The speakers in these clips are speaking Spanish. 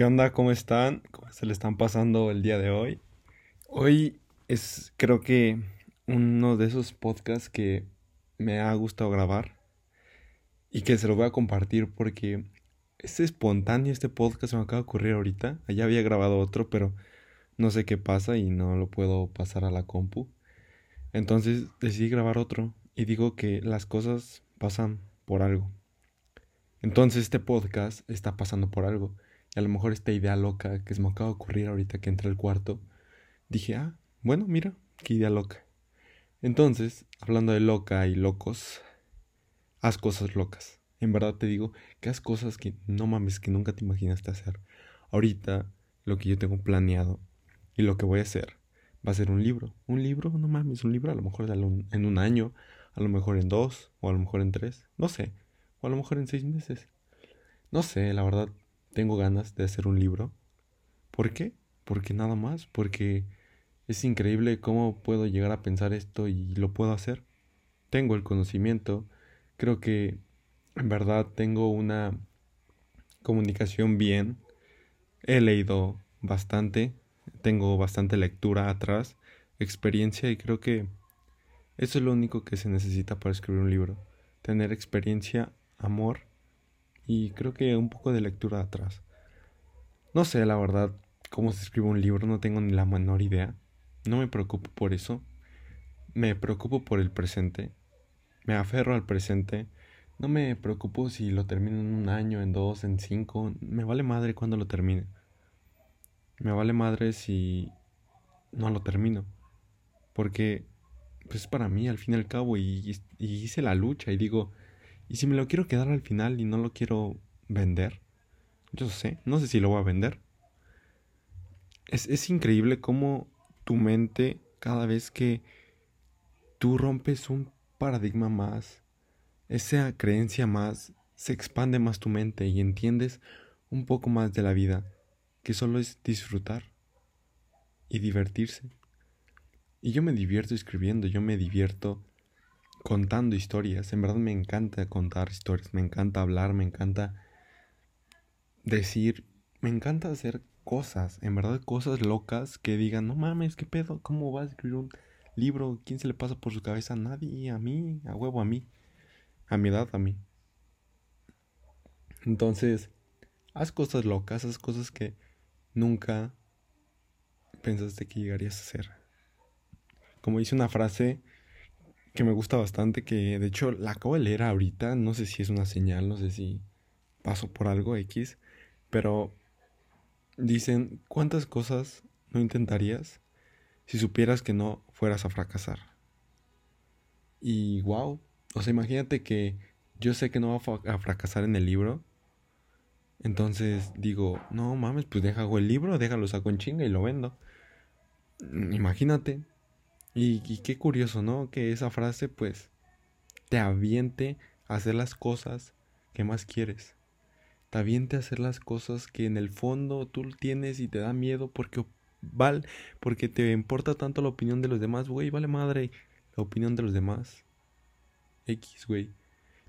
¿Qué onda? ¿Cómo están? ¿Cómo se le están pasando el día de hoy? Hoy es creo que uno de esos podcasts que me ha gustado grabar y que se lo voy a compartir porque es espontáneo este podcast me acaba de ocurrir ahorita. Allá había grabado otro, pero no sé qué pasa y no lo puedo pasar a la compu. Entonces decidí grabar otro y digo que las cosas pasan por algo. Entonces este podcast está pasando por algo. A lo mejor esta idea loca que se me acaba de ocurrir ahorita que entré al cuarto, dije, ah, bueno, mira, qué idea loca. Entonces, hablando de loca y locos, haz cosas locas. En verdad te digo que haz cosas que no mames, que nunca te imaginaste hacer. Ahorita, lo que yo tengo planeado y lo que voy a hacer va a ser un libro. Un libro, no mames, un libro a lo mejor en un año, a lo mejor en dos, o a lo mejor en tres, no sé, o a lo mejor en seis meses. No sé, la verdad, tengo ganas de hacer un libro. ¿Por qué? Porque nada más, porque es increíble cómo puedo llegar a pensar esto y lo puedo hacer. Tengo el conocimiento, creo que en verdad tengo una comunicación bien, he leído bastante, tengo bastante lectura atrás, experiencia y creo que eso es lo único que se necesita para escribir un libro, tener experiencia, amor y creo que un poco de lectura atrás. No sé, la verdad, cómo se escribe un libro, no tengo ni la menor idea. No me preocupo por eso. Me preocupo por el presente. Me aferro al presente. No me preocupo si lo termino en un año, en dos, en cinco. Me vale madre cuando lo termine. Me vale madre si no lo termino. Porque pues es para mí al fin y al cabo y hice la lucha y digo, y si me lo quiero quedar al final y no lo quiero vender, yo sé, no sé si lo voy a vender. Es, es increíble cómo tu mente, cada vez que tú rompes un paradigma más, esa creencia más, se expande más tu mente y entiendes un poco más de la vida, que solo es disfrutar y divertirse. Y yo me divierto escribiendo, yo me divierto contando historias. En verdad me encanta contar historias, me encanta hablar, me encanta decir, me encanta hacer cosas, en verdad cosas locas que digan, no mames, ¿qué pedo? ¿Cómo vas a escribir un libro? ¿Quién se le pasa por su cabeza? Nadie, a mí, a huevo, a mí. A mi edad, a mí. Entonces, haz cosas locas, haz cosas que nunca pensaste que llegarías a hacer. Como dice una frase que me gusta bastante, que de hecho la acabo de leer ahorita, no sé si es una señal, no sé si paso por algo X, pero dicen, ¿cuántas cosas no intentarías si supieras que no fueras a fracasar? Y wow, o sea, imagínate que yo sé que no va a fracasar en el libro, entonces digo, no mames, pues deja el libro, déjalo saco en chinga y lo vendo. Imagínate, y, qué curioso, ¿no? Que esa frase pues te aviente a hacer las cosas que más quieres. Te aviente a hacer las cosas que en el fondo tú tienes y te da miedo porque val, porque te importa tanto la opinión de los demás, güey, vale madre la opinión de los demás. X, güey.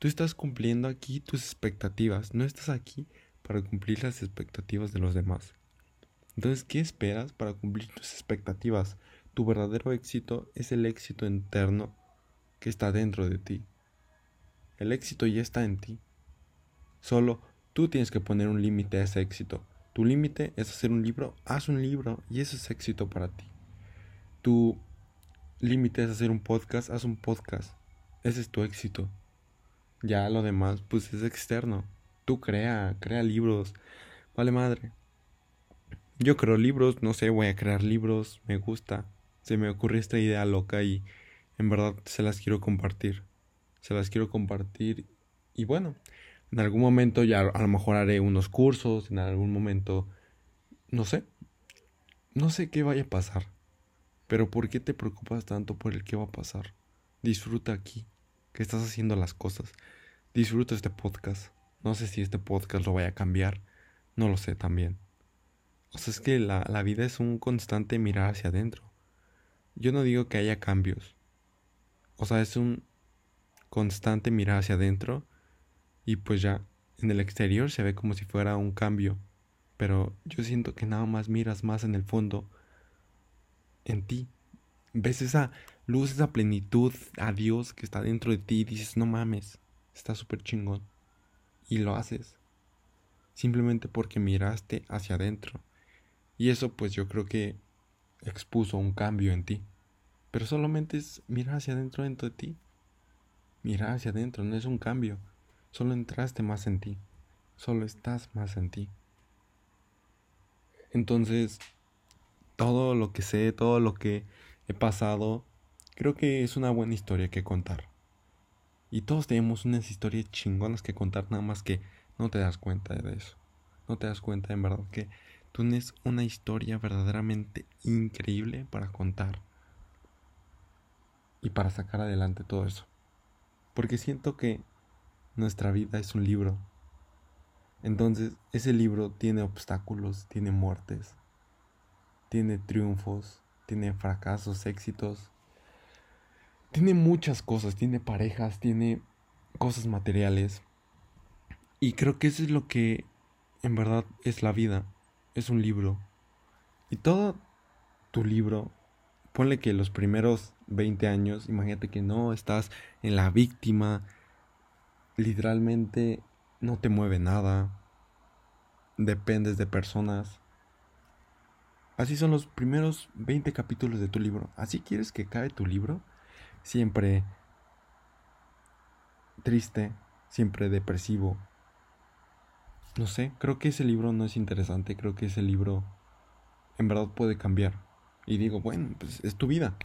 Tú estás cumpliendo aquí tus expectativas, no estás aquí para cumplir las expectativas de los demás. Entonces, ¿qué esperas para cumplir tus expectativas? Tu verdadero éxito es el éxito interno que está dentro de ti. El éxito ya está en ti. Solo tú tienes que poner un límite a ese éxito. Tu límite es hacer un libro, haz un libro y eso es éxito para ti. Tu límite es hacer un podcast, haz un podcast. Ese es tu éxito. Ya lo demás pues es externo. Tú crea, crea libros. Vale madre. Yo creo libros, no sé, voy a crear libros, me gusta se me ocurrió esta idea loca y en verdad se las quiero compartir. Se las quiero compartir y bueno, en algún momento ya a lo mejor haré unos cursos, en algún momento, no sé, no sé qué vaya a pasar. Pero ¿por qué te preocupas tanto por el qué va a pasar? Disfruta aquí, que estás haciendo las cosas. Disfruta este podcast. No sé si este podcast lo vaya a cambiar. No lo sé también. O sea, es que la, la vida es un constante mirar hacia adentro. Yo no digo que haya cambios. O sea, es un constante mirar hacia adentro y pues ya en el exterior se ve como si fuera un cambio. pero yo siento que nada más miras más en el fondo, en ti. Ves esa luz, esa plenitud a Dios que está dentro de ti y dices, no mames, está súper chingón. Y lo haces. Simplemente porque miraste hacia adentro. Y eso pues yo creo que expuso un cambio en ti. Pero solamente es mirar hacia adentro dentro de ti. Mirar hacia adentro, no es un cambio. Solo entraste más en ti. Solo estás más en ti. Entonces, todo lo que sé, todo lo que he pasado, creo que es una buena historia que contar. Y todos tenemos unas historias chingonas que contar, nada más que no te das cuenta de eso. No te das cuenta en verdad que tienes una historia verdaderamente increíble para contar. Y para sacar adelante todo eso. Porque siento que nuestra vida es un libro. Entonces, ese libro tiene obstáculos, tiene muertes, tiene triunfos, tiene fracasos, éxitos. Tiene muchas cosas, tiene parejas, tiene cosas materiales. Y creo que eso es lo que en verdad es la vida. Es un libro. Y todo tu libro, ponle que los primeros 20 años, imagínate que no estás en la víctima, literalmente no te mueve nada, dependes de personas. Así son los primeros 20 capítulos de tu libro. Así quieres que acabe tu libro, siempre triste, siempre depresivo. No sé, creo que ese libro no es interesante, creo que ese libro en verdad puede cambiar. Y digo, bueno, pues es tu vida.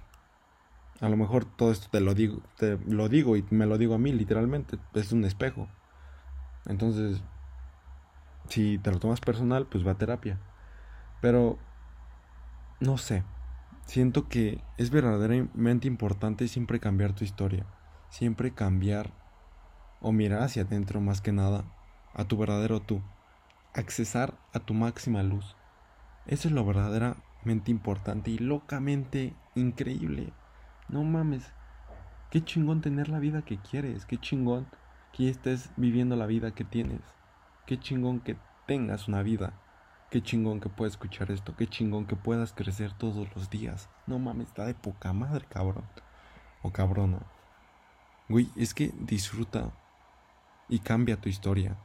A lo mejor todo esto te lo digo, te lo digo y me lo digo a mí literalmente, es un espejo. Entonces, si te lo tomas personal, pues va a terapia. Pero no sé, siento que es verdaderamente importante siempre cambiar tu historia, siempre cambiar o mirar hacia adentro más que nada a tu verdadero tú, accesar a tu máxima luz. Eso es lo verdaderamente importante y locamente increíble. No mames. Qué chingón tener la vida que quieres. Qué chingón que estés viviendo la vida que tienes. Qué chingón que tengas una vida. Qué chingón que puedas escuchar esto. Qué chingón que puedas crecer todos los días. No mames, está de poca madre, cabrón. O cabrona. Güey, es que disfruta y cambia tu historia.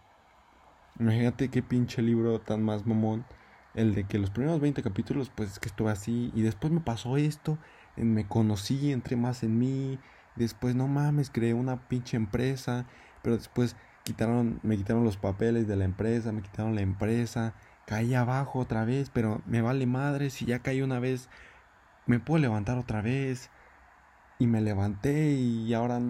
Imagínate qué pinche libro tan más mamón. El de que los primeros 20 capítulos, pues es que estuve así. Y después me pasó esto me conocí, entré más en mí, después no mames, creé una pinche empresa, pero después quitaron, me quitaron los papeles de la empresa, me quitaron la empresa, caí abajo otra vez, pero me vale madre, si ya caí una vez, me puedo levantar otra vez, y me levanté y ahora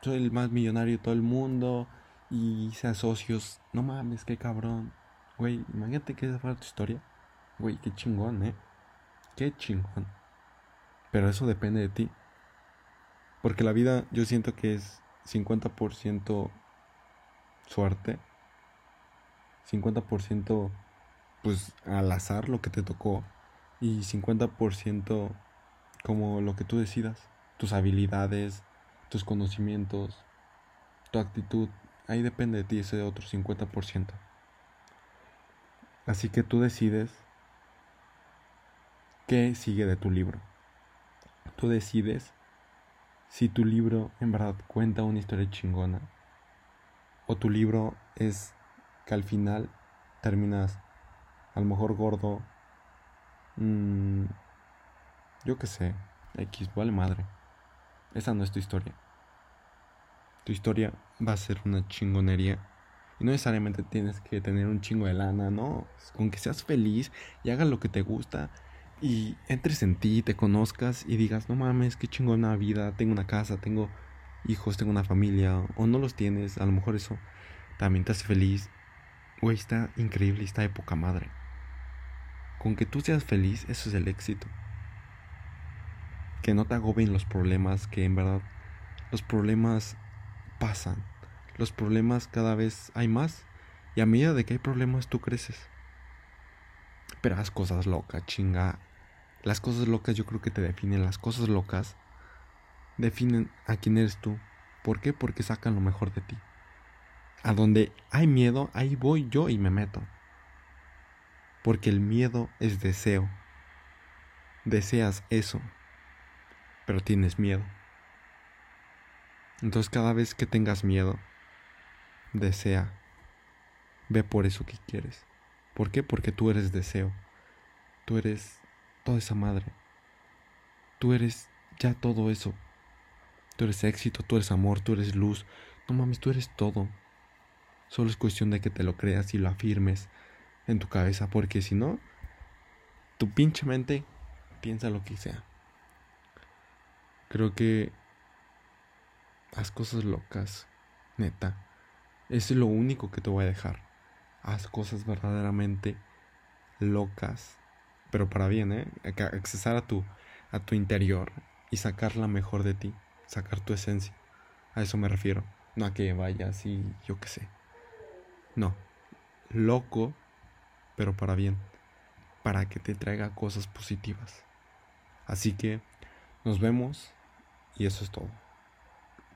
soy el más millonario de todo el mundo, y hice socios, no mames, qué cabrón, güey, imagínate que esa fuera tu historia, güey, qué chingón, eh, qué chingón. Pero eso depende de ti. Porque la vida yo siento que es 50% suerte, 50% pues al azar lo que te tocó y 50% como lo que tú decidas, tus habilidades, tus conocimientos, tu actitud, ahí depende de ti ese otro 50%. Así que tú decides qué sigue de tu libro. Tú decides si tu libro en verdad cuenta una historia chingona o tu libro es que al final terminas a lo mejor gordo. Mmm, yo qué sé, X, vale madre. Esa no es tu historia. Tu historia va a ser una chingonería. Y no necesariamente tienes que tener un chingo de lana, no. Con que seas feliz y hagas lo que te gusta y entres en ti, te conozcas y digas, no mames, qué chingona vida, tengo una casa, tengo hijos, tengo una familia, o no los tienes, a lo mejor eso también te hace feliz. Güey, está increíble, está de poca madre. Con que tú seas feliz, eso es el éxito. Que no te agobien los problemas, que en verdad los problemas pasan. Los problemas cada vez hay más. Y a medida de que hay problemas, tú creces. Pero haz cosas locas, chinga. Las cosas locas yo creo que te definen. Las cosas locas definen a quién eres tú. ¿Por qué? Porque sacan lo mejor de ti. A donde hay miedo, ahí voy yo y me meto. Porque el miedo es deseo. Deseas eso, pero tienes miedo. Entonces cada vez que tengas miedo, desea. Ve por eso que quieres. ¿Por qué? Porque tú eres deseo. Tú eres toda esa madre. Tú eres ya todo eso. Tú eres éxito, tú eres amor, tú eres luz. No mames, tú eres todo. Solo es cuestión de que te lo creas y lo afirmes en tu cabeza, porque si no, tu pinche mente piensa lo que sea. Creo que haz cosas locas, neta. Es lo único que te voy a dejar. Haz cosas verdaderamente locas, pero para bien, ¿eh? Accesar a tu, a tu interior y sacar la mejor de ti, sacar tu esencia. A eso me refiero. No a que vayas y yo qué sé. No. Loco, pero para bien. Para que te traiga cosas positivas. Así que nos vemos y eso es todo.